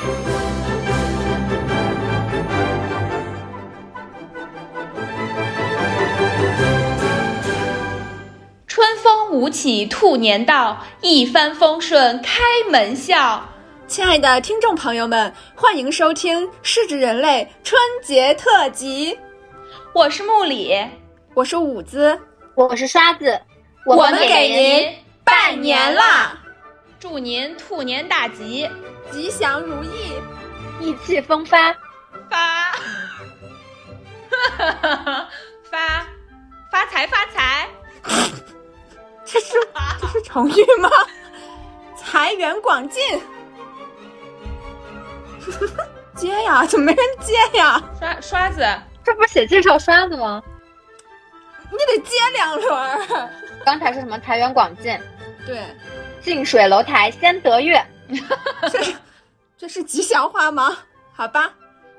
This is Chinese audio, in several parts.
春风舞起兔年到，一帆风顺开门笑。亲爱的听众朋友们，欢迎收听《失职人类》春节特辑。我是木里，我是舞子，我是刷子，我们给您拜年啦！祝您兔年大吉，吉祥如意，意气风发，发，发，发财发财。这是 这是成语吗？财源广进。接呀，怎么没人接呀？刷刷子，这不是写介绍刷子吗？你得接两轮。刚才是什么？财源广进。对，近水楼台先得月。这是这是吉祥话吗？好吧，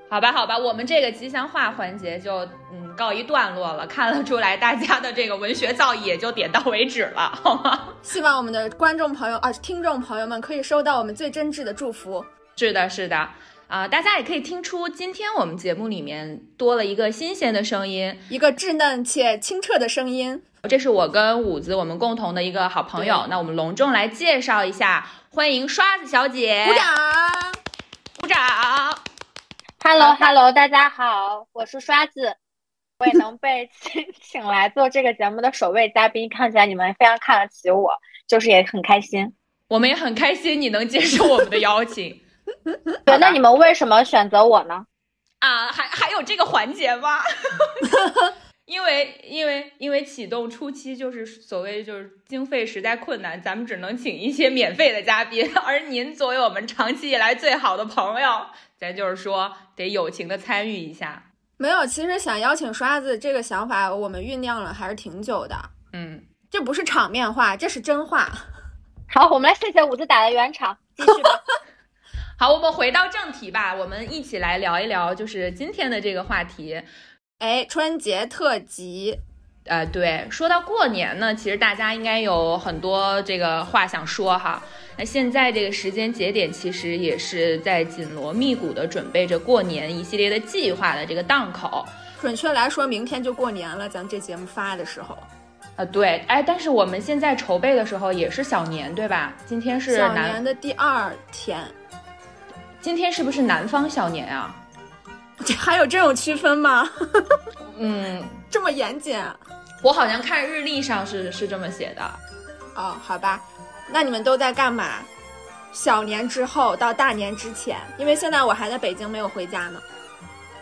好吧，好吧，我们这个吉祥话环节就嗯告一段落了。看得出来，大家的这个文学造诣也就点到为止了，好吗？希望我们的观众朋友啊，听众朋友们可以收到我们最真挚的祝福。是的，是的，啊、大家也可以听出，今天我们节目里面多了一个新鲜的声音，一个稚嫩且清澈的声音。这是我跟五子我们共同的一个好朋友。那我们隆重来介绍一下，欢迎刷子小姐，鼓掌！鼓掌！Hello Hello，大家好，我是刷子。我也能被 请请来做这个节目的首位嘉宾，看起来你们非常看得起我，就是也很开心。我们也很开心你能接受我们的邀请 对，那你们为什么选择我呢？啊，还还有这个环节吗？因为因为因为启动初期就是所谓就是经费实在困难，咱们只能请一些免费的嘉宾，而您作为我们长期以来最好的朋友，咱就是说得友情的参与一下。没有，其实想邀请刷子这个想法，我们酝酿了还是挺久的。嗯，这不是场面话，这是真话。好，我们来谢谢五子打的圆场，继续吧。好，我们回到正题吧，我们一起来聊一聊，就是今天的这个话题。哎，春节特辑，呃，对，说到过年呢，其实大家应该有很多这个话想说哈。那现在这个时间节点，其实也是在紧锣密鼓的准备着过年一系列的计划的这个档口。准确来说，明天就过年了。咱这节目发的时候，呃，对，哎，但是我们现在筹备的时候也是小年，对吧？今天是小，年的第二天，今天是不是南方小年啊？这 还有这种区分吗？嗯，这么严谨啊？我好像看日历上是是这么写的。哦，好吧，那你们都在干嘛？小年之后到大年之前，因为现在我还在北京，没有回家呢。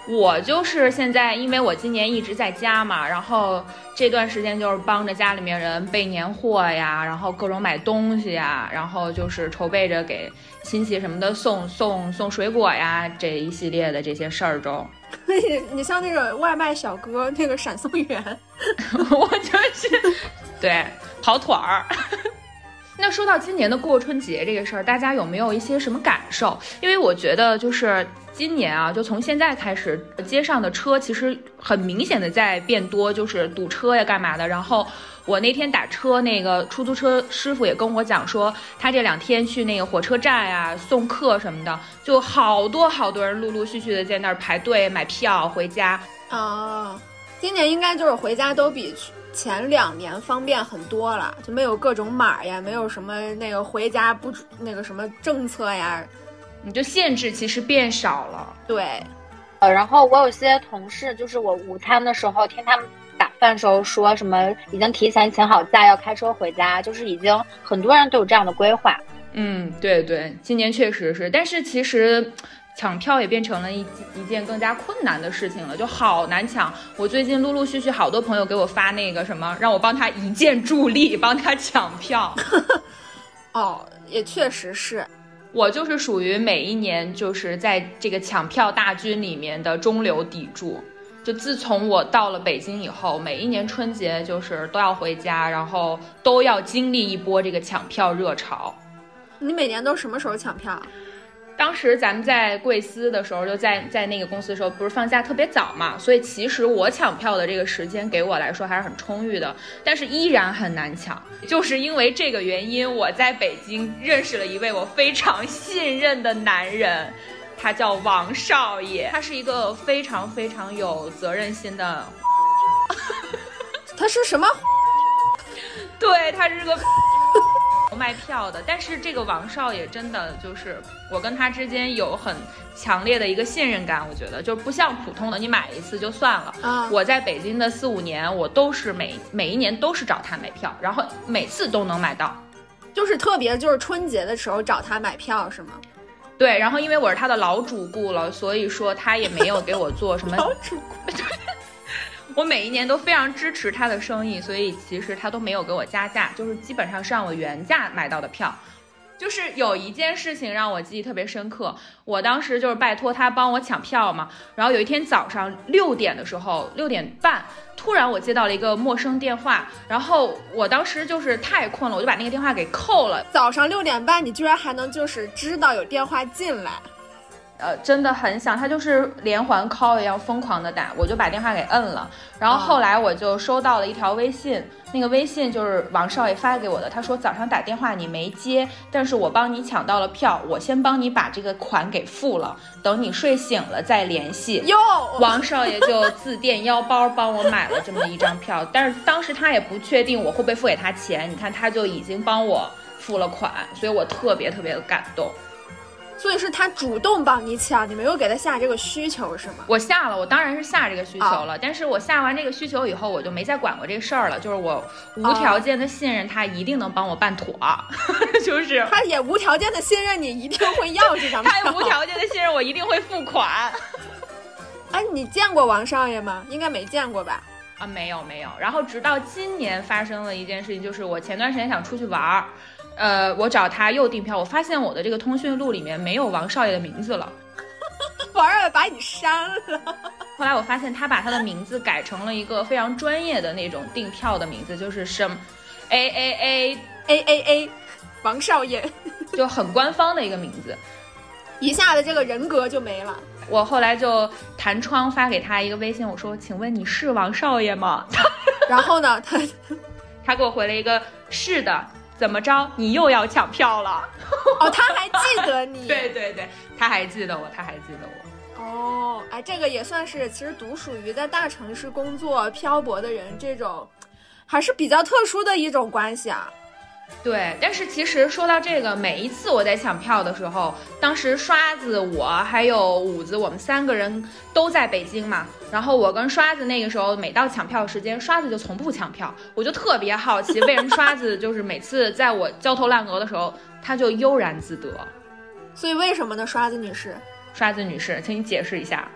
我就是现在，因为我今年一直在家嘛，然后这段时间就是帮着家里面人备年货呀，然后各种买东西呀，然后就是筹备着给亲戚什么的送送送水果呀，这一系列的这些事儿中，你像那个外卖小哥，那个闪送员，我就是对跑腿儿。那说到今年的过春节这个事儿，大家有没有一些什么感受？因为我觉得就是今年啊，就从现在开始，街上的车其实很明显的在变多，就是堵车呀，干嘛的。然后我那天打车，那个出租车师傅也跟我讲说，他这两天去那个火车站呀送客什么的，就好多好多人陆陆续续的在那儿排队买票回家。哦，今年应该就是回家都比去前两年方便很多了，就没有各种码呀，没有什么那个回家不那个什么政策呀。你就限制其实变少了。对，呃，然后我有些同事，就是我午餐的时候听他们打饭时候说什么已经提前请好假要开车回家，就是已经很多人都有这样的规划。嗯，对对，今年确实是，但是其实抢票也变成了一一件更加困难的事情了，就好难抢。我最近陆陆续续好多朋友给我发那个什么，让我帮他一键助力，帮他抢票。哦，也确实是。我就是属于每一年就是在这个抢票大军里面的中流砥柱。就自从我到了北京以后，每一年春节就是都要回家，然后都要经历一波这个抢票热潮。你每年都什么时候抢票？当时咱们在贵司的时候，就在在那个公司的时候，不是放假特别早嘛，所以其实我抢票的这个时间给我来说还是很充裕的，但是依然很难抢。就是因为这个原因，我在北京认识了一位我非常信任的男人，他叫王少爷，他是一个非常非常有责任心的。他是什么？对他是个。卖票的，但是这个王少爷真的就是我跟他之间有很强烈的一个信任感，我觉得就不像普通的你买一次就算了。啊，我在北京的四五年，我都是每每一年都是找他买票，然后每次都能买到，就是特别就是春节的时候找他买票是吗？对，然后因为我是他的老主顾了，所以说他也没有给我做什么 老主顾。我每一年都非常支持他的生意，所以其实他都没有给我加价，就是基本上是按我原价买到的票。就是有一件事情让我记忆特别深刻，我当时就是拜托他帮我抢票嘛，然后有一天早上六点的时候，六点半，突然我接到了一个陌生电话，然后我当时就是太困了，我就把那个电话给扣了。早上六点半，你居然还能就是知道有电话进来。呃，真的很想，他就是连环 call 一样疯狂的打，我就把电话给摁了。然后后来我就收到了一条微信，那个微信就是王少爷发给我的，他说早上打电话你没接，但是我帮你抢到了票，我先帮你把这个款给付了，等你睡醒了再联系。哟，王少爷就自垫腰包帮我买了这么一张票，但是当时他也不确定我会不会付给他钱，你看他就已经帮我付了款，所以我特别特别的感动。所以是他主动帮你抢，你没有给他下这个需求是吗？我下了，我当然是下这个需求了。但是我下完这个需求以后，我就没再管过这事儿了。就是我无条件的信任他，一定能帮我办妥。就是他也无条件的信任你，一定会要这张票。他也无条件的信任我，一定会付款。哎，你见过王少爷吗？应该没见过吧？啊，没有没有。然后直到今年发生了一件事情，就是我前段时间想出去玩儿。呃，我找他又订票，我发现我的这个通讯录里面没有王少爷的名字了，王少爷把你删了。后来我发现他把他的名字改成了一个非常专业的那种订票的名字，就是什么，A A A A A A，王少爷，就很官方的一个名字，一下子这个人格就没了。我后来就弹窗发给他一个微信，我说，请问你是王少爷吗？然后呢，他他给我回了一个是的。怎么着？你又要抢票了？哦，他还记得你？对对对，他还记得我，他还记得我。哦，哎，这个也算是，其实独属于在大城市工作漂泊的人这种，还是比较特殊的一种关系啊。对，但是其实说到这个，每一次我在抢票的时候，当时刷子我还有五子，我们三个人都在北京嘛。然后我跟刷子那个时候，每到抢票时间，刷子就从不抢票，我就特别好奇，为什么刷子就是每次在我焦头烂额的时候，他就悠然自得。所以为什么呢？刷子女士，刷子女士，请你解释一下。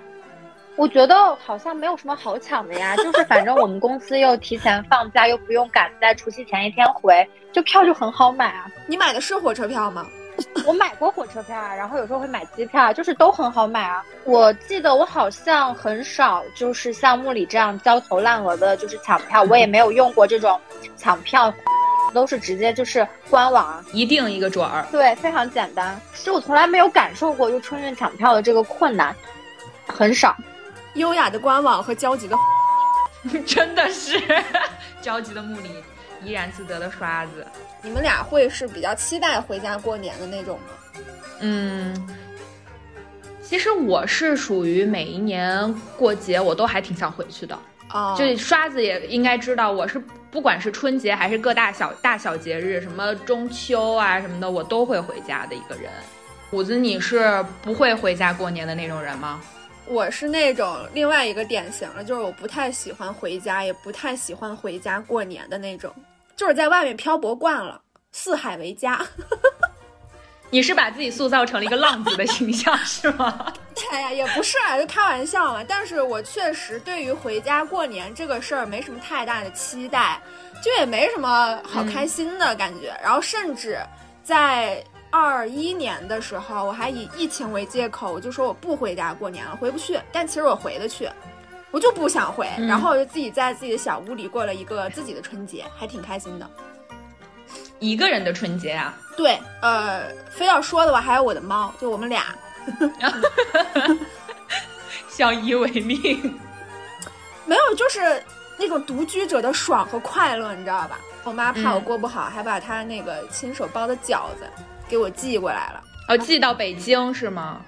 我觉得好像没有什么好抢的呀，就是反正我们公司又提前放假，又不用赶在除夕前一天回，就票就很好买啊。你买的是火车票吗？我买过火车票啊，然后有时候会买机票，就是都很好买啊。我记得我好像很少就是像木里这样焦头烂额的，就是抢票，我也没有用过这种抢票，都是直接就是官网一定一个准儿。对，非常简单。其实我从来没有感受过就春运抢票的这个困难，很少。优雅的官网和焦急的，真的是焦急的木里，怡然自得的刷子。你们俩会是比较期待回家过年的那种吗？嗯，其实我是属于每一年过节我都还挺想回去的。哦，就刷子也应该知道，我是不管是春节还是各大小大小节日，什么中秋啊什么的，我都会回家的一个人。虎子，你是不会回家过年的那种人吗？我是那种另外一个典型了，就是我不太喜欢回家，也不太喜欢回家过年的那种，就是在外面漂泊惯了，四海为家。你是把自己塑造成了一个浪子的形象是吗？哎呀，也不是啊，就开玩笑嘛。但是我确实对于回家过年这个事儿没什么太大的期待，就也没什么好开心的感觉。然后甚至在。二一年的时候，我还以疫情为借口，我就说我不回家过年了，回不去。但其实我回得去，我就不想回。然后我就自己在自己的小屋里过了一个自己的春节，还挺开心的。一个人的春节啊？对，呃，非要说的话，还有我的猫，就我们俩，相依为命。没有，就是那种独居者的爽和快乐，你知道吧？我妈怕我过不好，还把她那个亲手包的饺子给我寄过来了。哦，寄到北京是吗？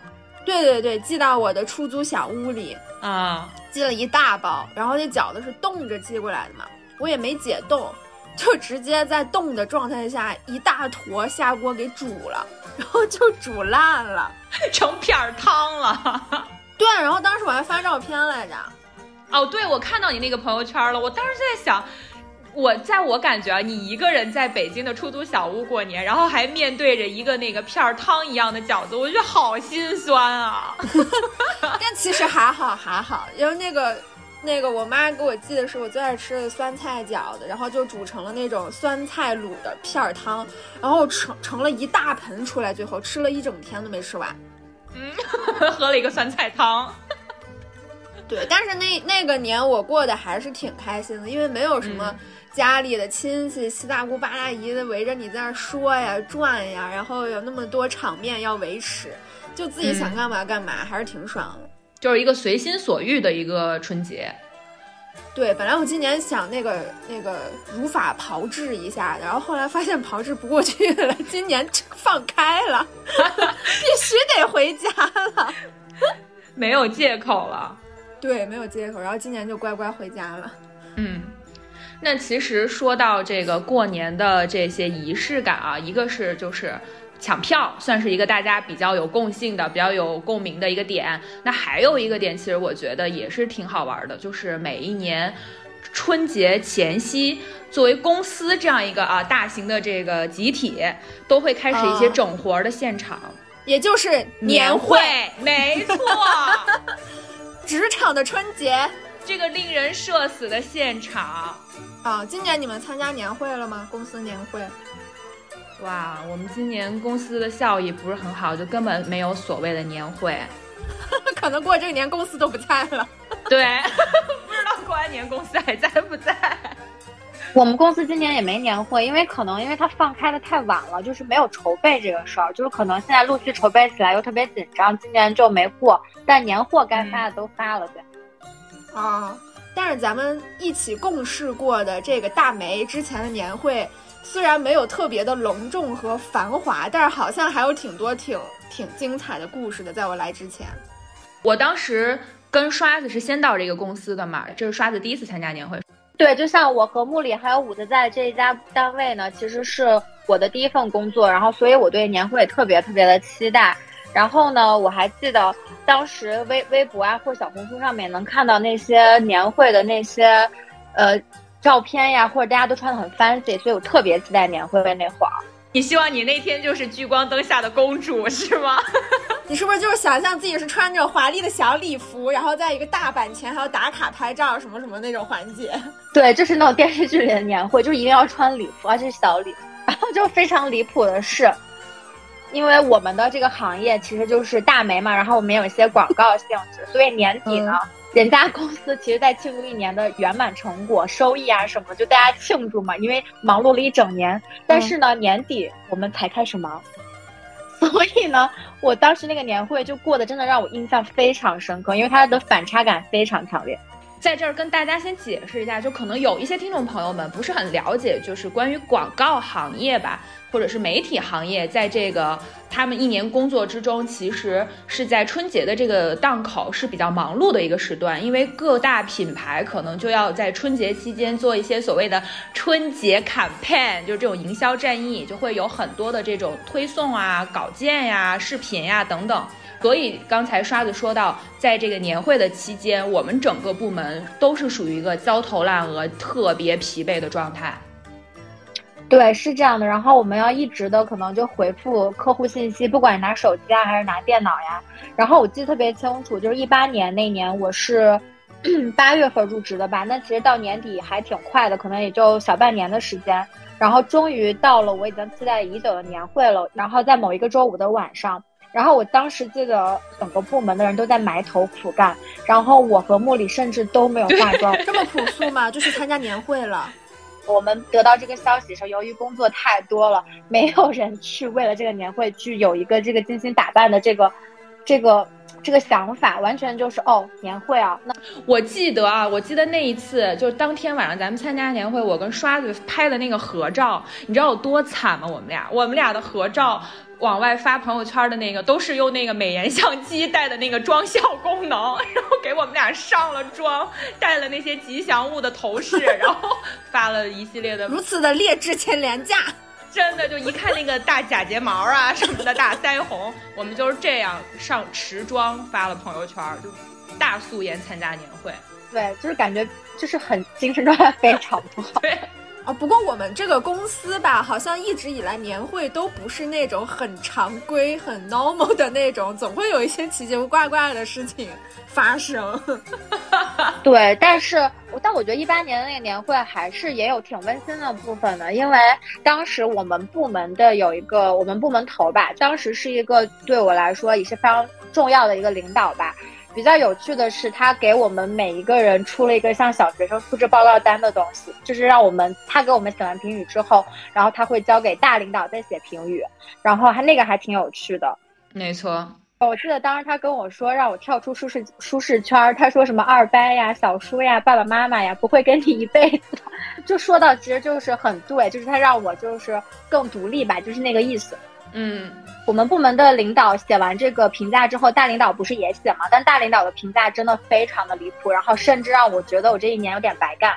对对对，寄到我的出租小屋里啊，寄了一大包。然后那饺子是冻着寄过来的嘛，我也没解冻，就直接在冻的状态下一大坨下锅给煮了，然后就煮烂了，成片儿汤了。对，然后当时我还发照片来着。哦，对，我看到你那个朋友圈了。我当时就在想，我在我感觉啊，你一个人在北京的出租小屋过年，然后还面对着一个那个片儿汤一样的饺子，我觉得好心酸啊。但其实还好还好，因为那个那个我妈给我寄的是我最爱吃的酸菜饺子，然后就煮成了那种酸菜卤的片儿汤，然后盛盛了一大盆出来，最后吃了一整天都没吃完。嗯，喝了一个酸菜汤。对，但是那 那个年我过得还是挺开心的，因为没有什么家里的亲戚七大姑八大姨的围着你在那说呀、转呀，然后有那么多场面要维持，就自己想干嘛干嘛，还是挺爽的。就是一个随心所欲的一个春节。对，本来我今年想那个那个如法炮制一下的，然后后来发现炮制不过去了，今年放开了，必须得回家了，没有借口了。对，没有借口，然后今年就乖乖回家了。嗯，那其实说到这个过年的这些仪式感啊，一个是就是抢票，算是一个大家比较有共性的、比较有共鸣的一个点。那还有一个点，其实我觉得也是挺好玩的，就是每一年春节前夕，作为公司这样一个啊大型的这个集体，都会开始一些整活的现场，也就是年会，没错。职场的春节，这个令人社死的现场啊！今年你们参加年会了吗？公司年会？哇，我们今年公司的效益不是很好，就根本没有所谓的年会。可能过这个年公司都不在了。对，不知道过完年公司还在不在。我们公司今年也没年会，因为可能因为它放开的太晚了，就是没有筹备这个事儿，就是可能现在陆续筹备起来又特别紧张，今年就没过。但年货该发的都发了，对。啊，但是咱们一起共事过的这个大梅之前的年会，虽然没有特别的隆重和繁华，但是好像还有挺多挺挺精彩的故事的。在我来之前，我当时跟刷子是先到这个公司的嘛，这是刷子第一次参加年会。对，就像我和木里还有五子在这一家单位呢，其实是我的第一份工作，然后所以我对年会特别特别的期待。然后呢，我还记得当时微微博啊或者小红书上面能看到那些年会的那些，呃，照片呀，或者大家都穿的很 fancy，所以我特别期待年会的那会儿。你希望你那天就是聚光灯下的公主是吗？你是不是就是想象自己是穿着华丽的小礼服，然后在一个大板前还要打卡拍照什么什么那种环节？对，就是那种电视剧里的年会，就一定要穿礼服，而且是小礼服。然后就非常离谱的是。因为我们的这个行业其实就是大媒嘛，然后我们有一些广告性质，所以年底呢，人家公司其实在庆祝一年的圆满成果、收益啊什么，就大家庆祝嘛。因为忙碌了一整年，但是呢，年底我们才开始忙，所以呢，我当时那个年会就过得真的让我印象非常深刻，因为它的反差感非常强烈。在这儿跟大家先解释一下，就可能有一些听众朋友们不是很了解，就是关于广告行业吧。或者是媒体行业，在这个他们一年工作之中，其实是在春节的这个档口是比较忙碌的一个时段，因为各大品牌可能就要在春节期间做一些所谓的春节 campaign，就是这种营销战役，就会有很多的这种推送啊、稿件呀、视频呀等等。所以刚才刷子说到，在这个年会的期间，我们整个部门都是属于一个焦头烂额、特别疲惫的状态。对，是这样的。然后我们要一直的可能就回复客户信息，不管拿手机啊还是拿电脑呀。然后我记得特别清楚，就是一八年那年我是 八月份入职的吧。那其实到年底还挺快的，可能也就小半年的时间。然后终于到了我已经期待已久的年会了。然后在某一个周五的晚上，然后我当时记得整个部门的人都在埋头苦干，然后我和茉莉甚至都没有化妆，这么朴素吗？就是参加年会了。我们得到这个消息的时候，由于工作太多了，没有人去为了这个年会去有一个这个精心打扮的这个这个。这个想法完全就是哦，年会啊！那我记得啊，我记得那一次就是当天晚上咱们参加年会，我跟刷子拍的那个合照，你知道有多惨吗？我们俩，我们俩的合照往外发朋友圈的那个，都是用那个美颜相机带的那个妆效功能，然后给我们俩上了妆，带了那些吉祥物的头饰，然后发了一系列的如此的劣质且廉价。真的就一看那个大假睫毛啊什么的，大腮红，我们就是这样上持妆发了朋友圈，就大素颜参加年会。对，就是感觉就是很精神状态非常不好。对。啊，不过我们这个公司吧，好像一直以来年会都不是那种很常规、很 normal 的那种，总会有一些奇奇怪怪的事情发生。对，但是但我觉得一八年的那个年会还是也有挺温馨的部分的，因为当时我们部门的有一个我们部门头吧，当时是一个对我来说也是非常重要的一个领导吧。比较有趣的是，他给我们每一个人出了一个像小学生素质报告单的东西，就是让我们他给我们写完评语之后，然后他会交给大领导再写评语，然后还那个还挺有趣的。没错，我记得当时他跟我说让我跳出舒适舒适圈，他说什么二班呀、小叔呀、爸爸妈妈呀不会跟你一辈子，就说到其实就是很对，就是他让我就是更独立吧，就是那个意思。嗯。我们部门的领导写完这个评价之后，大领导不是也写吗？但大领导的评价真的非常的离谱，然后甚至让我觉得我这一年有点白干。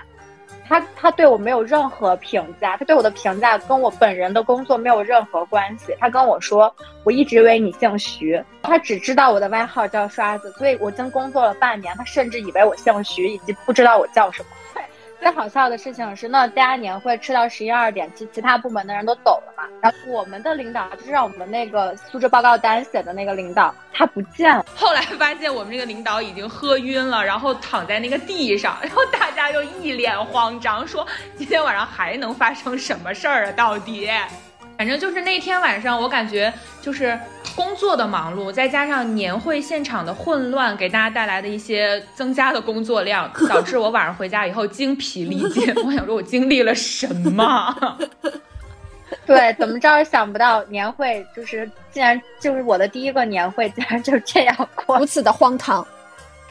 他他对我没有任何评价，他对我的评价跟我本人的工作没有任何关系。他跟我说，我一直以为你姓徐，他只知道我的外号叫刷子，所以我经工作了半年，他甚至以为我姓徐，以及不知道我叫什么。最好笑的事情是，那大家年会吃到十一二点，其其他部门的人都走了嘛。然后我们的领导就是让我们那个素质报告单写的那个领导，他不见了。后来发现我们这个领导已经喝晕了，然后躺在那个地上，然后大家就一脸慌张，说今天晚上还能发生什么事儿啊？到底？反正就是那天晚上，我感觉就是工作的忙碌，再加上年会现场的混乱，给大家带来的一些增加的工作量，导致我晚上回家以后精疲力尽。我想说，我经历了什么？对，怎么着也想不到年会就是竟然就是我的第一个年会，竟然就这样过，如此的荒唐，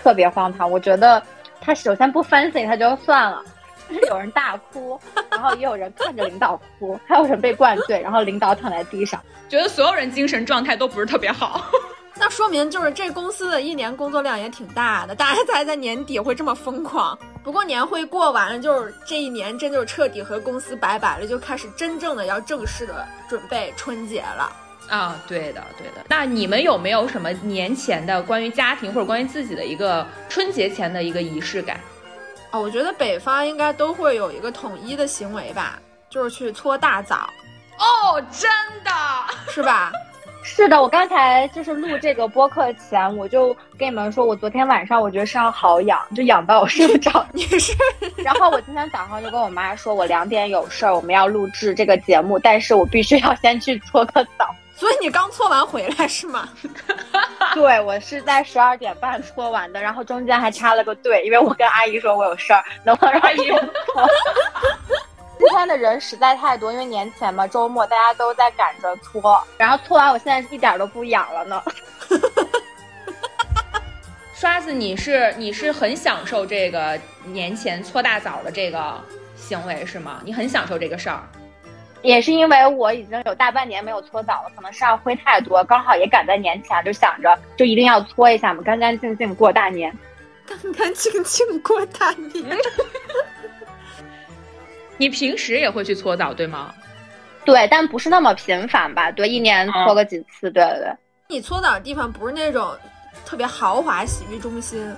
特别荒唐。我觉得他首先不 fancy，他就算了。就是有人大哭，然后也有人看着领导哭，还有人被灌醉，然后领导躺在地上，觉得所有人精神状态都不是特别好。那说明就是这公司的一年工作量也挺大的，大家才在年底会这么疯狂。不过年会过完了，就是这一年真就是彻底和公司拜拜了，就开始真正的要正式的准备春节了。啊，对的，对的。那你们有没有什么年前的关于家庭或者关于自己的一个春节前的一个仪式感？哦，我觉得北方应该都会有一个统一的行为吧，就是去搓大澡。哦，真的是吧？是的，我刚才就是录这个播客前，我就跟你们说，我昨天晚上我觉得身上好痒，就痒到我睡不着。你是？然后我今天早上就跟我妈说，我两点有事儿，我们要录制这个节目，但是我必须要先去搓个澡。所以你刚搓完回来是吗？对，我是在十二点半搓完的，然后中间还插了个队，因为我跟阿姨说我有事儿，能不能让阿姨搓？今天的人实在太多，因为年前嘛，周末大家都在赶着搓，然后搓完，我现在一点都不痒了呢。刷子，你是你是很享受这个年前搓大澡的这个行为是吗？你很享受这个事儿？也是因为我已经有大半年没有搓澡了，可能身上灰太多，刚好也赶在年前，就想着就一定要搓一下嘛，干干净净过大年。干干净净过大年。你平时也会去搓澡对吗？对，但不是那么频繁吧？对，一年搓个几次。对对对。你搓澡的地方不是那种特别豪华洗浴中心？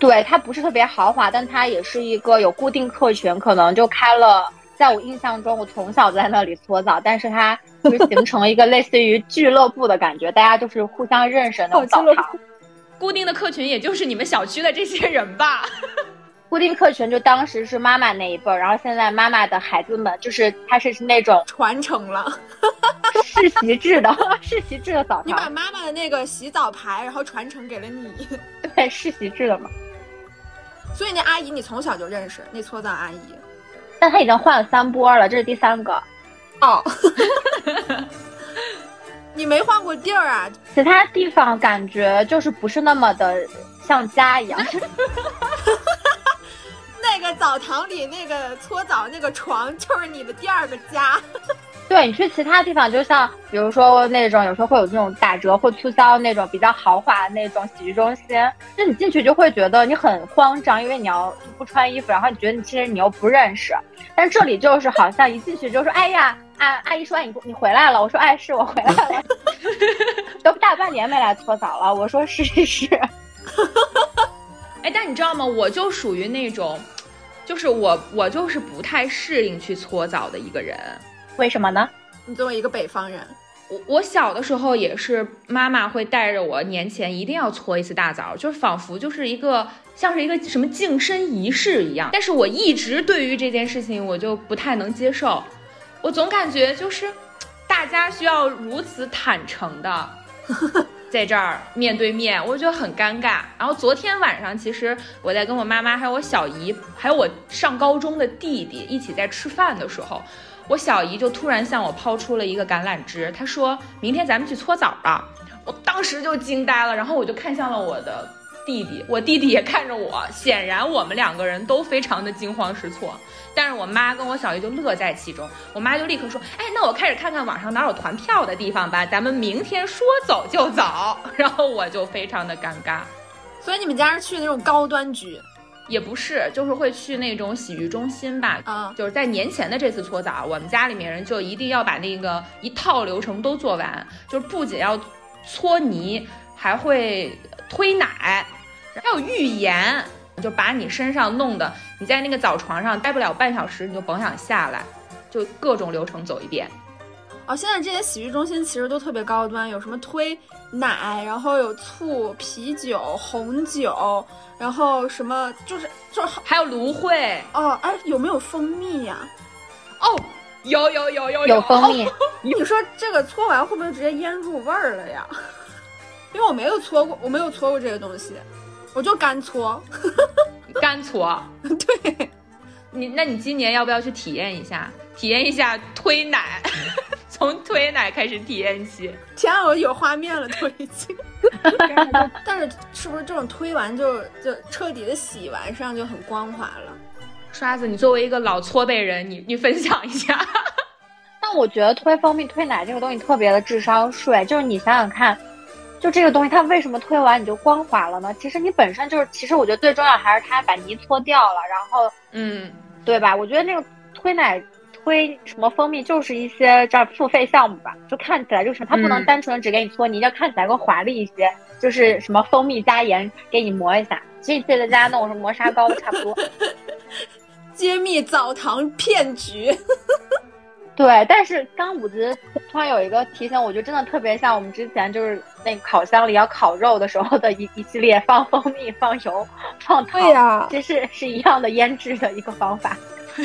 对，它不是特别豪华，但它也是一个有固定客群，可能就开了。在我印象中，我从小在那里搓澡，但是它就形成了一个类似于俱乐部的感觉，大家就是互相认识的那种澡堂。固定的客群也就是你们小区的这些人吧。固定客群就当时是妈妈那一辈儿，然后现在妈妈的孩子们，就是它是那种传承了 世袭制的世袭制的澡堂。你把妈妈的那个洗澡牌，然后传承给了你。对，世袭制的嘛。所以那阿姨你从小就认识那搓澡阿姨。但他已经换了三波了，这是第三个。哦，你没换过地儿啊？其他地方感觉就是不是那么的像家一样。那个澡堂里那个搓澡那个床就是你的第二个家。对你去其他地方，就像比如说那种有时候会有这种打折或促销那种比较豪华的那种洗浴中心，就你进去就会觉得你很慌张，因为你要不穿衣服，然后你觉得你其实你又不认识。但这里就是好像一进去就说：“哎呀，阿阿姨说你你回来了。”我说：“哎，是我回来了。”都大半年没来搓澡了。我说：“是是是。”哎，但你知道吗？我就属于那种，就是我我就是不太适应去搓澡的一个人。为什么呢？你作为一个北方人，我我小的时候也是，妈妈会带着我年前一定要搓一次大澡，就是仿佛就是一个像是一个什么净身仪式一样。但是我一直对于这件事情我就不太能接受，我总感觉就是大家需要如此坦诚的 在这儿面对面，我觉得很尴尬。然后昨天晚上，其实我在跟我妈妈、还有我小姨、还有我上高中的弟弟一起在吃饭的时候。我小姨就突然向我抛出了一个橄榄枝，她说明天咱们去搓澡吧。我当时就惊呆了，然后我就看向了我的弟弟，我弟弟也看着我，显然我们两个人都非常的惊慌失措。但是我妈跟我小姨就乐在其中，我妈就立刻说：“哎，那我开始看看网上哪有团票的地方吧，咱们明天说走就走。”然后我就非常的尴尬。所以你们家是去那种高端局？也不是，就是会去那种洗浴中心吧。啊，就是在年前的这次搓澡，我们家里面人就一定要把那个一套流程都做完，就是不仅要搓泥，还会推奶，还有浴盐，就把你身上弄的，你在那个澡床上待不了半小时，你就甭想下来，就各种流程走一遍。哦，现在这些洗浴中心其实都特别高端，有什么推奶，然后有醋、啤酒、红酒。然后什么就是就还有芦荟哦，哎，有没有蜂蜜呀？哦，有有有有有蜂蜜。你说这个搓完会不会直接腌入味儿了呀？因为我没有搓过，我没有搓过这个东西，我就干搓，干搓。对，你那你今年要不要去体验一下？体验一下推奶，从推奶开始体验起。天啊，我有画面了，都已经。但是是不是这种推完就就彻底的洗完，身上就很光滑了？刷子，你作为一个老搓背人，你你分享一下。但我觉得推蜂蜜、推奶这个东西特别的智商税，就是你想想看，就这个东西它为什么推完你就光滑了呢？其实你本身就是，其实我觉得最重要还是它把泥搓掉了，然后嗯，对吧？我觉得那个推奶。推什么蜂蜜就是一些这付费项目吧，就看起来就是它不能单纯的只给你搓泥，要看起来更华丽一些，就是什么蜂蜜加盐给你磨一下，其实在家弄什么磨砂膏的差不多。揭秘澡堂骗局。对，但是刚五子突然有一个提醒，我觉得真的特别像我们之前就是那个烤箱里要烤肉的时候的一一系列放蜂蜜、放油、放糖，对呀，这是是一样的腌制的一个方法。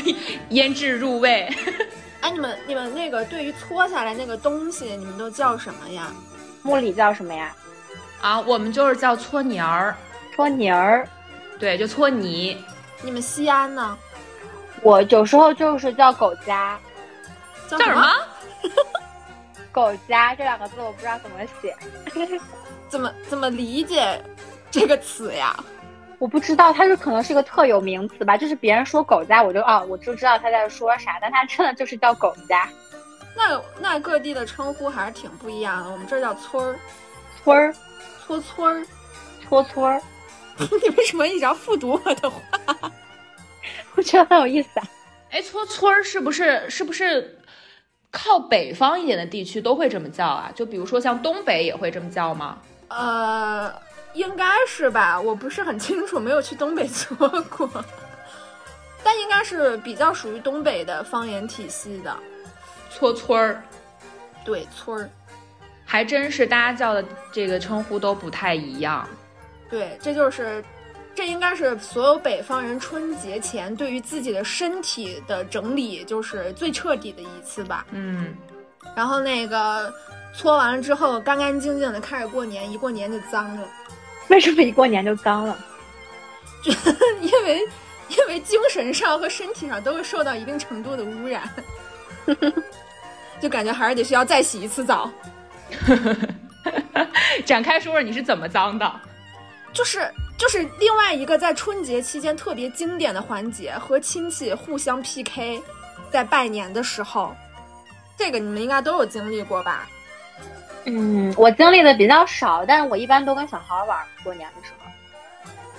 腌制入味。哎，你们你们那个对于搓下来那个东西，你们都叫什么呀？木里叫什么呀？啊，我们就是叫搓泥儿，搓泥儿。对，就搓泥。你们西安呢？我有时候就是叫狗夹。叫什么？狗夹这两个字我不知道怎么写。怎么怎么理解这个词呀？我不知道，它是可能是一个特有名词吧，就是别人说狗家，我就啊，我就知道他在说啥，但它真的就是叫狗家。那那各地的称呼还是挺不一样的，我们这叫村儿，村儿，搓村儿，搓村儿。你为什么一直要复读我的话？我觉得很有意思啊。哎，搓村儿是不是是不是靠北方一点的地区都会这么叫啊？就比如说像东北也会这么叫吗？呃。应该是吧，我不是很清楚，没有去东北搓过，但应该是比较属于东北的方言体系的，搓村儿，对村儿，还真是大家叫的这个称呼都不太一样，对，这就是，这应该是所有北方人春节前对于自己的身体的整理，就是最彻底的一次吧，嗯，然后那个搓完了之后，干干净净的开始过年，一过年就脏了。为什么一过年就脏了？因为因为精神上和身体上都会受到一定程度的污染，就感觉还是得需要再洗一次澡。展开说说你是怎么脏的？就是就是另外一个在春节期间特别经典的环节，和亲戚互相 PK，在拜年的时候，这个你们应该都有经历过吧？嗯，我经历的比较少，但是我一般都跟小孩玩过年的时候。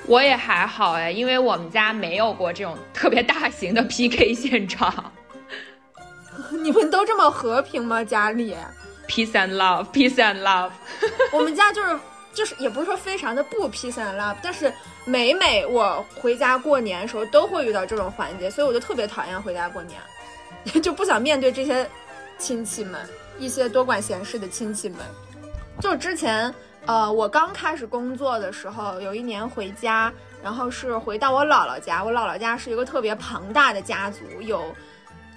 我也还好哎，因为我们家没有过这种特别大型的 PK 现场。你们都这么和平吗？家里？Peace and love，peace and love。我们家就是就是也不是说非常的不 peace and love，但是每每我回家过年的时候都会遇到这种环节，所以我就特别讨厌回家过年，就不想面对这些亲戚们，一些多管闲事的亲戚们。就之前。呃，我刚开始工作的时候，有一年回家，然后是回到我姥姥家。我姥姥家是一个特别庞大的家族，有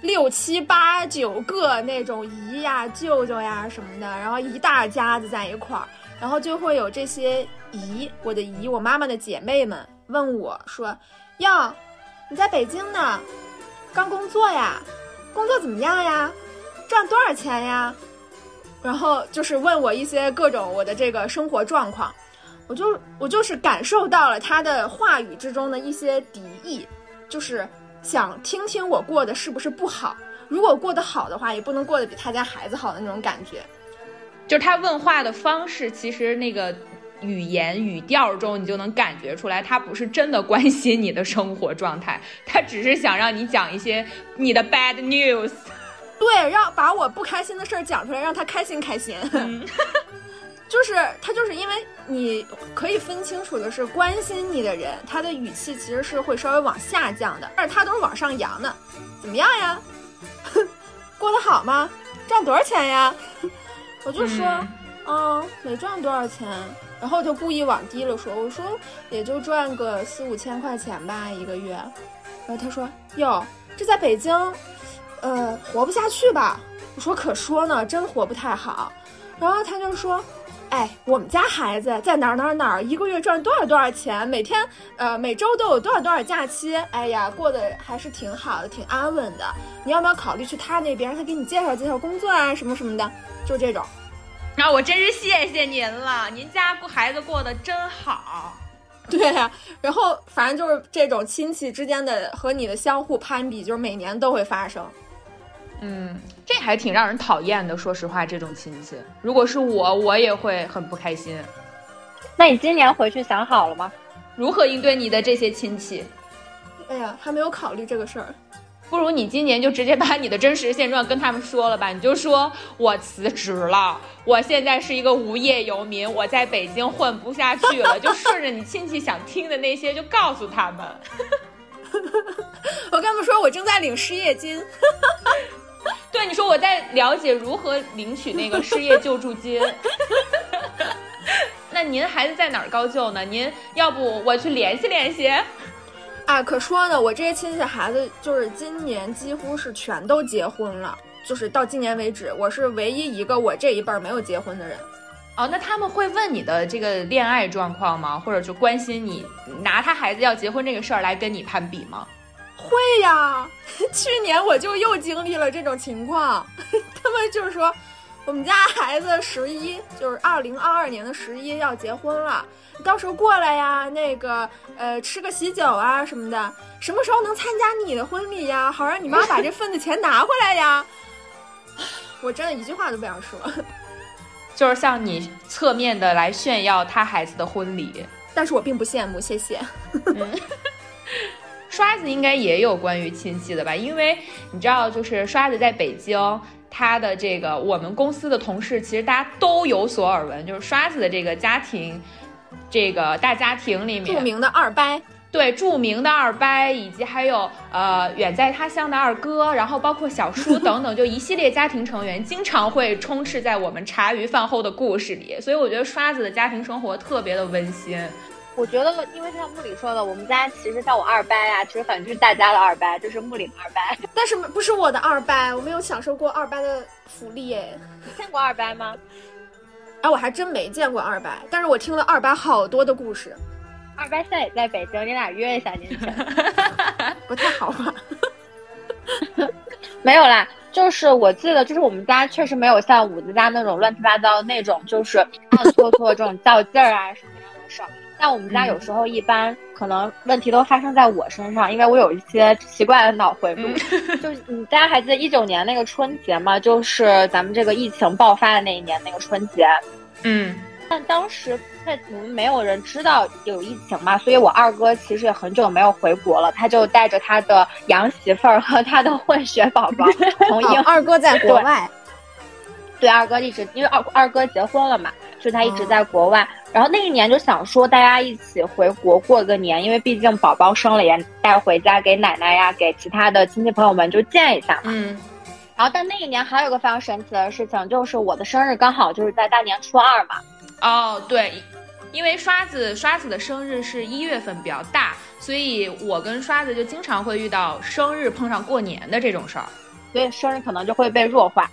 六七八九个那种姨呀、舅舅呀什么的，然后一大家子在一块儿，然后就会有这些姨，我的姨，我妈妈的姐妹们问我说：“哟，你在北京呢？刚工作呀？工作怎么样呀？赚多少钱呀？”然后就是问我一些各种我的这个生活状况，我就我就是感受到了他的话语之中的一些敌意，就是想听听我过得是不是不好。如果过得好的话，也不能过得比他家孩子好的那种感觉。就是他问话的方式，其实那个语言语调中，你就能感觉出来，他不是真的关心你的生活状态，他只是想让你讲一些你的 bad news。对，让把我不开心的事儿讲出来，让他开心开心。就是他，就是因为你可以分清楚的是，关心你的人，他的语气其实是会稍微往下降的，但是他都是往上扬的。怎么样呀？过得好吗？赚多少钱呀？我就说，嗯，没赚多少钱，然后就故意往低了说，我说也就赚个四五千块钱吧一个月。然后他说，哟，这在北京。呃，活不下去吧？我说可说呢，真活不太好。然后他就说，哎，我们家孩子在哪儿哪儿哪儿，一个月赚多少多少钱，每天呃每周都有多少多少假期，哎呀，过得还是挺好的，挺安稳的。你要不要考虑去他那边，他给你介绍介绍工作啊，什么什么的，就这种。那我真是谢谢您了，您家过孩子过得真好。对呀，然后反正就是这种亲戚之间的和你的相互攀比，就是每年都会发生。嗯，这还挺让人讨厌的。说实话，这种亲戚，如果是我，我也会很不开心。那你今年回去想好了吗？如何应对你的这些亲戚？哎呀，还没有考虑这个事儿。不如你今年就直接把你的真实现状跟他们说了吧。你就说我辞职了，我现在是一个无业游民，我在北京混不下去了，就顺着你亲戚想听的那些就告诉他们。我跟他们说，我正在领失业金。对，你说我在了解如何领取那个失业救助金。那您孩子在哪儿高就呢？您要不我去联系联系？啊，可说呢，我这些亲戚孩子就是今年几乎是全都结婚了，就是到今年为止，我是唯一一个我这一辈儿没有结婚的人。哦，那他们会问你的这个恋爱状况吗？或者就关心你拿他孩子要结婚这个事儿来跟你攀比吗？会呀，去年我就又经历了这种情况，他们就是说，我们家孩子十一，就是二零二二年的十一要结婚了，到时候过来呀，那个呃吃个喜酒啊什么的，什么时候能参加你的婚礼呀？好让你妈把这份子钱拿回来呀！我真的一句话都不想说，就是向你侧面的来炫耀他孩子的婚礼，但是我并不羡慕，谢谢。刷子应该也有关于亲戚的吧？因为你知道，就是刷子在北京，他的这个我们公司的同事其实大家都有所耳闻，就是刷子的这个家庭，这个大家庭里面著名的二伯，对，著名的二伯，以及还有呃远在他乡的二哥，然后包括小叔等等，就一系列家庭成员，经常会充斥在我们茶余饭后的故事里，所以我觉得刷子的家庭生活特别的温馨。我觉得，因为像木里说的，我们家其实像我二伯呀，其实反正就是大家的二伯，就是木里二伯。但是不是我的二伯，我没有享受过二伯的福利你。见过二伯吗？哎，我还真没见过二伯，但是我听了二伯好多的故事。二伯现在也在北京，你俩约一下您去。不太好吧？没有啦，就是我记得，就是我们家确实没有像五子家那种乱七八糟那种，就是暗搓搓这种较劲儿啊什么样的事儿。但我们家有时候一般可能问题都发生在我身上，因为我有一些奇怪的脑回路。就是你大家还记得一九年那个春节吗？就是咱们这个疫情爆发的那一年那个春节。嗯。但当时在我们没有人知道有疫情嘛，所以我二哥其实也很久没有回国了，他就带着他的洋媳妇儿和他的混血宝宝 从英二哥在国外，对二哥一直因为二二哥结婚了嘛，所以他一直在国外。然后那一年就想说大家一起回国过个年，因为毕竟宝宝生了也带回家给奶奶呀，给其他的亲戚朋友们就见一下嘛。嗯。然后但那一年还有个非常神奇的事情，就是我的生日刚好就是在大年初二嘛。哦，对，因为刷子刷子的生日是一月份比较大，所以我跟刷子就经常会遇到生日碰上过年的这种事儿，所以生日可能就会被弱化。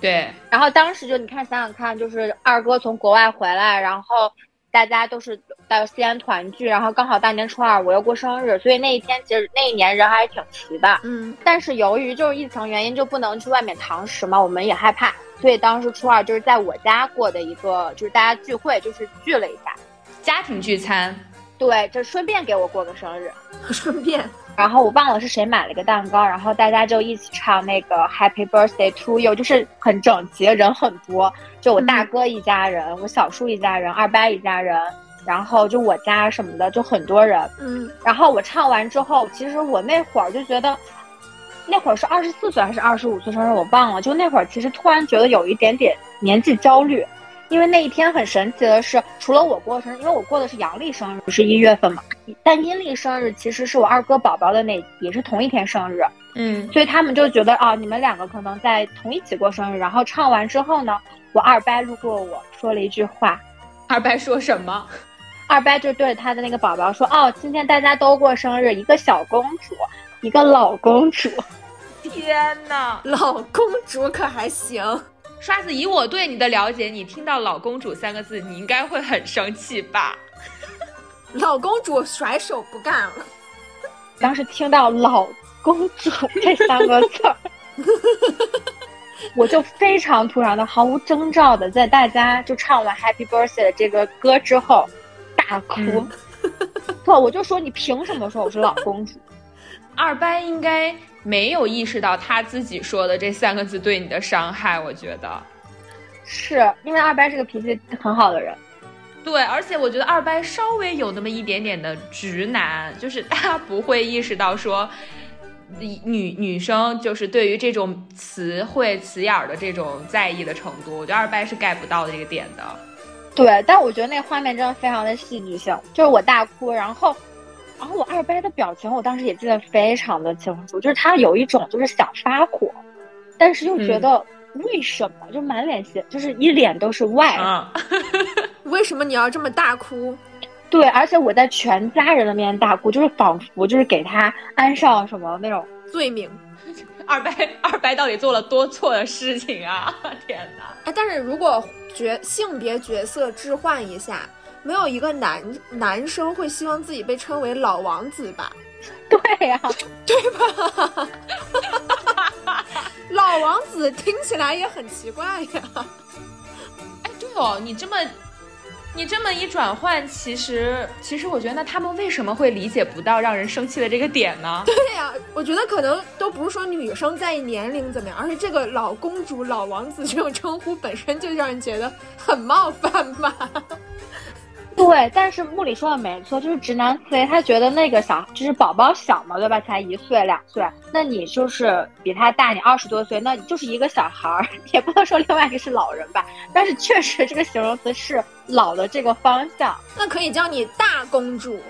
对，然后当时就你看想想看，就是二哥从国外回来，然后大家都是到西安团聚，然后刚好大年初二我又过生日，所以那一天其实那一年人还是挺齐的。嗯，但是由于就是疫情原因，就不能去外面堂食嘛，我们也害怕。所以当时初二就是在我家过的一个，就是大家聚会，就是聚了一下，家庭聚餐。对，就顺便给我过个生日，顺便。然后我忘了是谁买了个蛋糕，然后大家就一起唱那个 Happy Birthday to You，就是很整齐，人很多，就我大哥一家人，我小叔一家人，二伯一家人，然后就我家什么的，就很多人。嗯。然后我唱完之后，其实我那会儿就觉得。那会儿是二十四岁还是二十五岁生日，我忘了。就那会儿，其实突然觉得有一点点年纪焦虑，因为那一天很神奇的是，除了我过生日，因为我过的是阳历生日，不是一月份嘛。但阴历生日其实是我二哥宝宝的那，也是同一天生日。嗯，所以他们就觉得啊，你们两个可能在同一起过生日。然后唱完之后呢，我二伯路过我说了一句话。二伯说什么？二伯就对着他的那个宝宝说：“哦，今天大家都过生日，一个小公主，一个老公主。”天呐，老公主可还行？刷子，以我对你的了解，你听到“老公主”三个字，你应该会很生气吧？老公主甩手不干了。当时听到“老公主”这三个字，我就非常突然的、毫无征兆的，在大家就唱完《Happy Birthday》的这个歌之后大哭。不，我就说你凭什么说我是老公主？二班应该。没有意识到他自己说的这三个字对你的伤害，我觉得，是因为二班是个脾气很好的人，对，而且我觉得二班稍微有那么一点点的直男，就是他不会意识到说，女女生就是对于这种词汇词眼儿的这种在意的程度，我觉得二班是 get 不到的这个点的，对，但我觉得那个画面真的非常的戏剧性，就是我大哭，然后。然后我二伯的表情，我当时也记得非常的清楚，就是他有一种就是想发火，但是又觉得为什么，就满脸写，就是一脸都是外，为什么你要这么大哭？对，而且我在全家人的面前大哭，就是仿佛就是给他安上什么那种罪名。二伯二伯到底做了多错的事情啊？天哪！哎，但是如果角性别角色置换一下。没有一个男男生会希望自己被称为老王子吧？对呀，对吧？老王子听起来也很奇怪呀。哎，对哦，你这么你这么一转换，其实其实我觉得，那他们为什么会理解不到让人生气的这个点呢？对呀，我觉得可能都不是说女生在意年龄怎么样，而是这个老公主、老王子这种称呼本身就让人觉得很冒犯吧。对，但是穆里说的没错，就是直男思维，他觉得那个小就是宝宝小嘛，对吧？才一岁两岁，那你就是比他大你二十多岁，那你就是一个小孩儿，也不能说另外一个是老人吧。但是确实这个形容词是老的这个方向，那可以叫你大公主。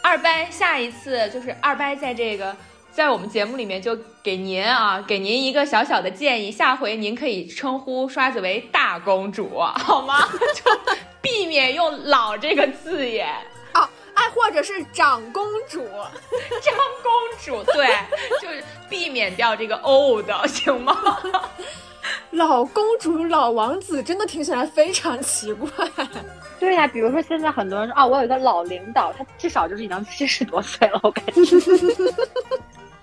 二伯，下一次就是二伯在这个在我们节目里面就给您啊，给您一个小小的建议，下回您可以称呼刷子为大公主，好吗？就。避免用“老”这个字眼哦，哎，或者是长公主、张公主，对，就是避免掉这个 old，行吗？老公主、老王子真的听起来非常奇怪。对呀，比如说现在很多人说啊，我有一个老领导，他至少就是已经七十多岁了，我感觉。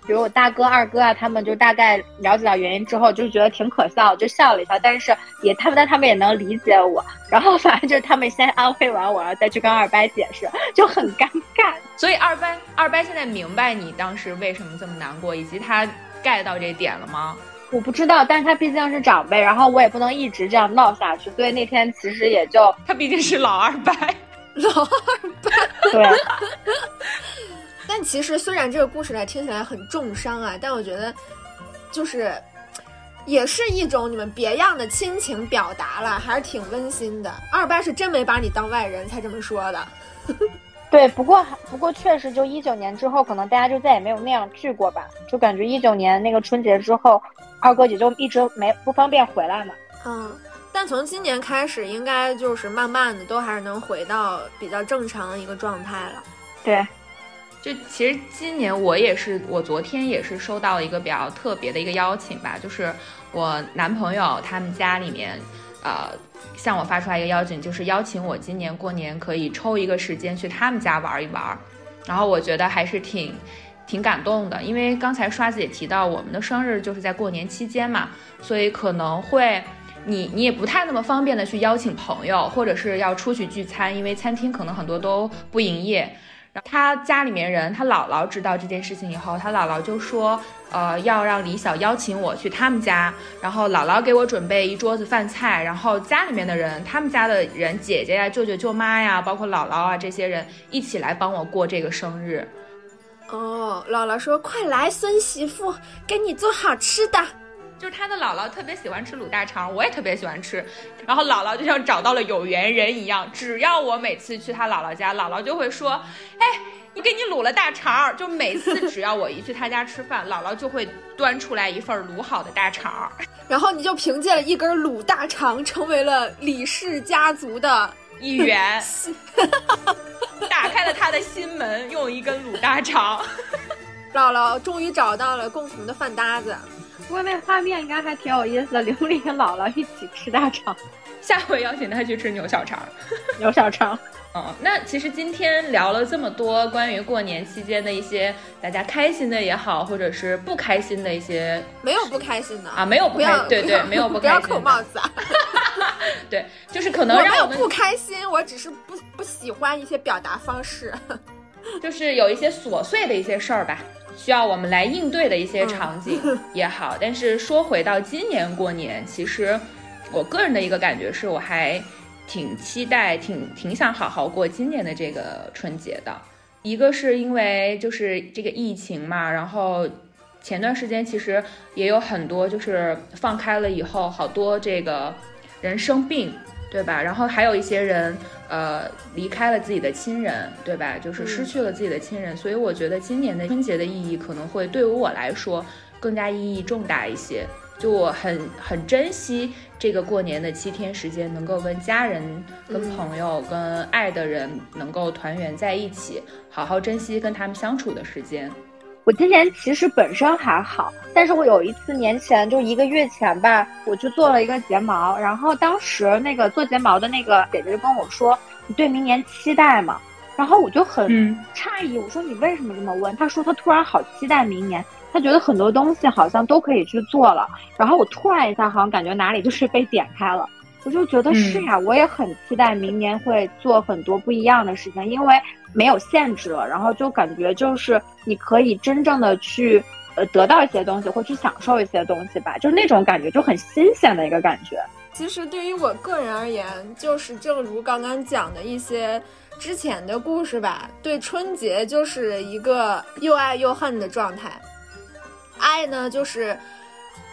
比如我大哥、二哥啊，他们就大概了解到原因之后，就觉得挺可笑，就笑了一笑。但是也他们，但他们也能理解我。然后反正就是他们先安慰完我，然后再去跟二伯解释，就很尴尬。所以二伯二伯现在明白你当时为什么这么难过，以及他 get 到这点了吗？我不知道，但是他毕竟是长辈，然后我也不能一直这样闹下去，所以那天其实也就他毕竟是老二伯，老二伯对。但其实虽然这个故事来听起来很重伤啊，但我觉得就是也是一种你们别样的亲情表达了，还是挺温馨的。二八是真没把你当外人才这么说的。对，不过不过确实，就一九年之后，可能大家就再也没有那样聚过吧。就感觉一九年那个春节之后，二哥也就一直没不方便回来嘛。嗯，但从今年开始，应该就是慢慢的都还是能回到比较正常的一个状态了。对。就其实今年我也是，我昨天也是收到了一个比较特别的一个邀请吧，就是我男朋友他们家里面，呃，向我发出来一个邀请，就是邀请我今年过年可以抽一个时间去他们家玩一玩，然后我觉得还是挺挺感动的，因为刚才刷子也提到我们的生日就是在过年期间嘛，所以可能会你你也不太那么方便的去邀请朋友，或者是要出去聚餐，因为餐厅可能很多都不营业。他家里面人，他姥姥知道这件事情以后，他姥姥就说，呃，要让李晓邀请我去他们家，然后姥姥给我准备一桌子饭菜，然后家里面的人，他们家的人，姐姐呀、舅舅、舅妈呀，包括姥姥啊，这些人一起来帮我过这个生日。哦，姥姥说：“快来，孙媳妇，给你做好吃的。”就是他的姥姥特别喜欢吃卤大肠，我也特别喜欢吃。然后姥姥就像找到了有缘人一样，只要我每次去他姥姥家，姥姥就会说：“哎，你给你卤了大肠。”就每次只要我一去他家吃饭，姥姥就会端出来一份卤好的大肠。然后你就凭借了一根卤大肠，成为了李氏家族的一员，打开了他的心门，用一根卤大肠。姥姥终于找到了共同的饭搭子。不过那画面应该还挺有意思的，刘丽跟姥姥一起吃大肠，下回邀请他去吃牛小肠。牛小肠，嗯，那其实今天聊了这么多关于过年期间的一些大家开心的也好，或者是不开心的一些，没有不开心的啊，没有不开心，对对，没有不开心，不要扣帽子啊。对，就是可能让我们不开心，我只是不不喜欢一些表达方式，就是有一些琐碎的一些事儿吧。需要我们来应对的一些场景也好，但是说回到今年过年，其实我个人的一个感觉是，我还挺期待、挺挺想好好过今年的这个春节的。一个是因为就是这个疫情嘛，然后前段时间其实也有很多就是放开了以后，好多这个人生病。对吧？然后还有一些人，呃，离开了自己的亲人，对吧？就是失去了自己的亲人，所以我觉得今年的春节的意义可能会对于我来说更加意义重大一些。就我很很珍惜这个过年的七天时间，能够跟家人、跟朋友、跟爱的人能够团圆在一起，好好珍惜跟他们相处的时间。我今年其实本身还好，但是我有一次年前就一个月前吧，我去做了一个睫毛，然后当时那个做睫毛的那个姐姐就跟我说：“你对明年期待吗？”然后我就很诧异，我说：“你为什么这么问？”她说：“她突然好期待明年，她觉得很多东西好像都可以去做了。”然后我突然一下好像感觉哪里就是被点开了。我就觉得是呀，我也很期待明年会做很多不一样的事情，因为没有限制了，然后就感觉就是你可以真正的去呃得到一些东西，或去享受一些东西吧，就是那种感觉就很新鲜的一个感觉。其实对于我个人而言，就是正如刚刚讲的一些之前的故事吧，对春节就是一个又爱又恨的状态。爱呢，就是。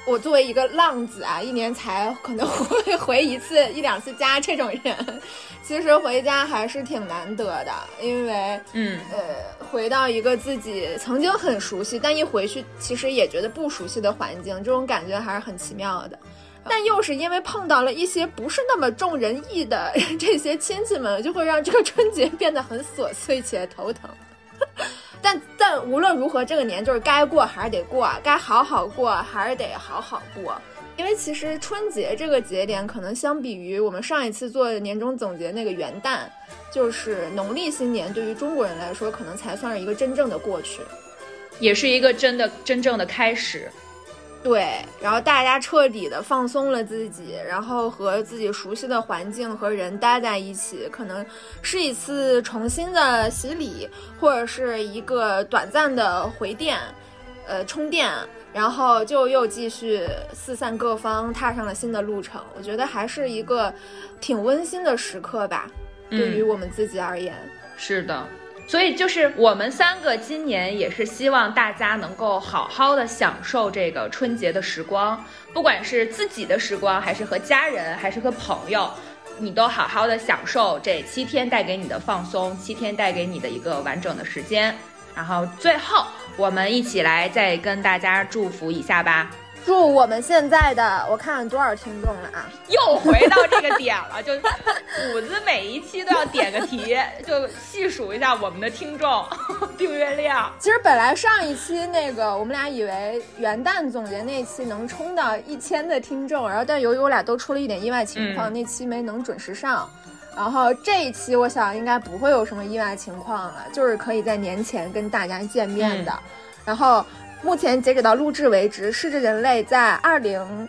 我作为一个浪子啊，一年才可能会回一次一两次家，这种人，其实回家还是挺难得的，因为，嗯，呃，回到一个自己曾经很熟悉，但一回去其实也觉得不熟悉的环境，这种感觉还是很奇妙的。但又是因为碰到了一些不是那么重人意的这些亲戚们，就会让这个春节变得很琐碎且头疼。但但无论如何，这个年就是该过还是得过，该好好过还是得好好过。因为其实春节这个节点，可能相比于我们上一次做年终总结那个元旦，就是农历新年，对于中国人来说，可能才算是一个真正的过去。也是一个真的真正的开始。对，然后大家彻底的放松了自己，然后和自己熟悉的环境和人待在一起，可能是一次重新的洗礼，或者是一个短暂的回电，呃，充电，然后就又继续四散各方，踏上了新的路程。我觉得还是一个挺温馨的时刻吧，对于我们自己而言。是的。所以就是我们三个今年也是希望大家能够好好的享受这个春节的时光，不管是自己的时光，还是和家人，还是和朋友，你都好好的享受这七天带给你的放松，七天带给你的一个完整的时间。然后最后我们一起来再跟大家祝福一下吧。祝我们现在的我看看多少听众了啊！又回到这个点了，就虎子每一期都要点个题，就细数一下我们的听众订阅量。其实本来上一期那个我们俩以为元旦总结那期能冲到一千的听众，然后但由于我俩都出了一点意外情况，那期没能准时上。然后这一期我想应该不会有什么意外情况了，就是可以在年前跟大家见面的。然后。目前截止到录制为止，是这人类在二零，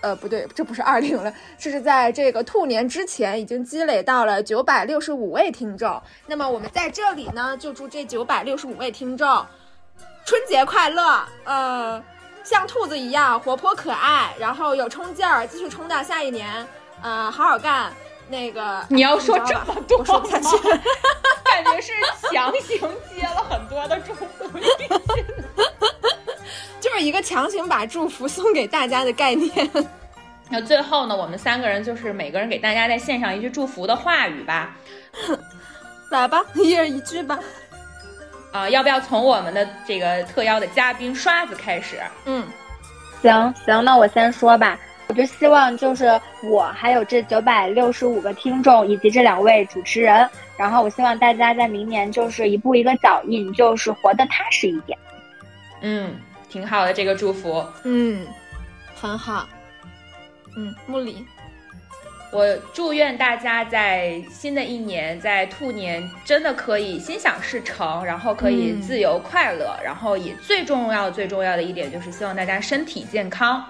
呃，不对，这不是二零了，这是在这个兔年之前已经积累到了九百六十五位听众。那么我们在这里呢，就祝这九百六十五位听众春节快乐，呃，像兔子一样活泼可爱，然后有冲劲儿，继续冲到下一年，呃，好好干。那个你要说这么多，说不下去，感觉是强行接了很多的祝福就是一个强行把祝福送给大家的概念。那最后呢，我们三个人就是每个人给大家再献上一句祝福的话语吧。来吧，一人一句吧。啊，要不要从我们的这个特邀的嘉宾刷子开始？嗯，行行，那我先说吧。我就希望就是我还有这九百六十五个听众以及这两位主持人，然后我希望大家在明年就是一步一个脚印，就是活得踏实一点。嗯，挺好的这个祝福。嗯，很好。嗯，木里，我祝愿大家在新的一年，在兔年真的可以心想事成，然后可以自由快乐，然后也最重要最重要的一点就是希望大家身体健康。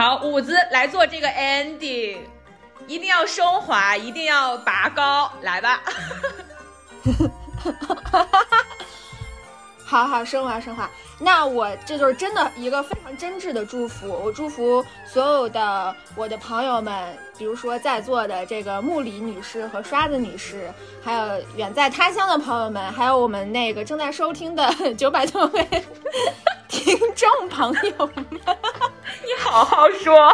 好，舞子来做这个 ending，一定要升华，一定要拔高，来吧。哈哈哈哈哈哈好好升华升华，那我这就是真的一个非常真挚的祝福。我祝福所有的我的朋友们，比如说在座的这个木里女士和刷子女士，还有远在他乡的朋友们，还有我们那个正在收听的 九百多位 听众朋友们，你好好说，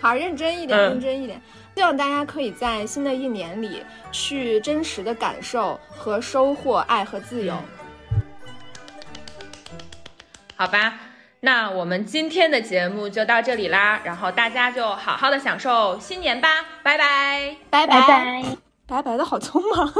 好认真一点，认真一点。希望大家可以在新的一年里去真实的感受和收获爱和自由。好吧，那我们今天的节目就到这里啦，然后大家就好好的享受新年吧，拜拜，拜拜。拜，拜。拜的好匆忙。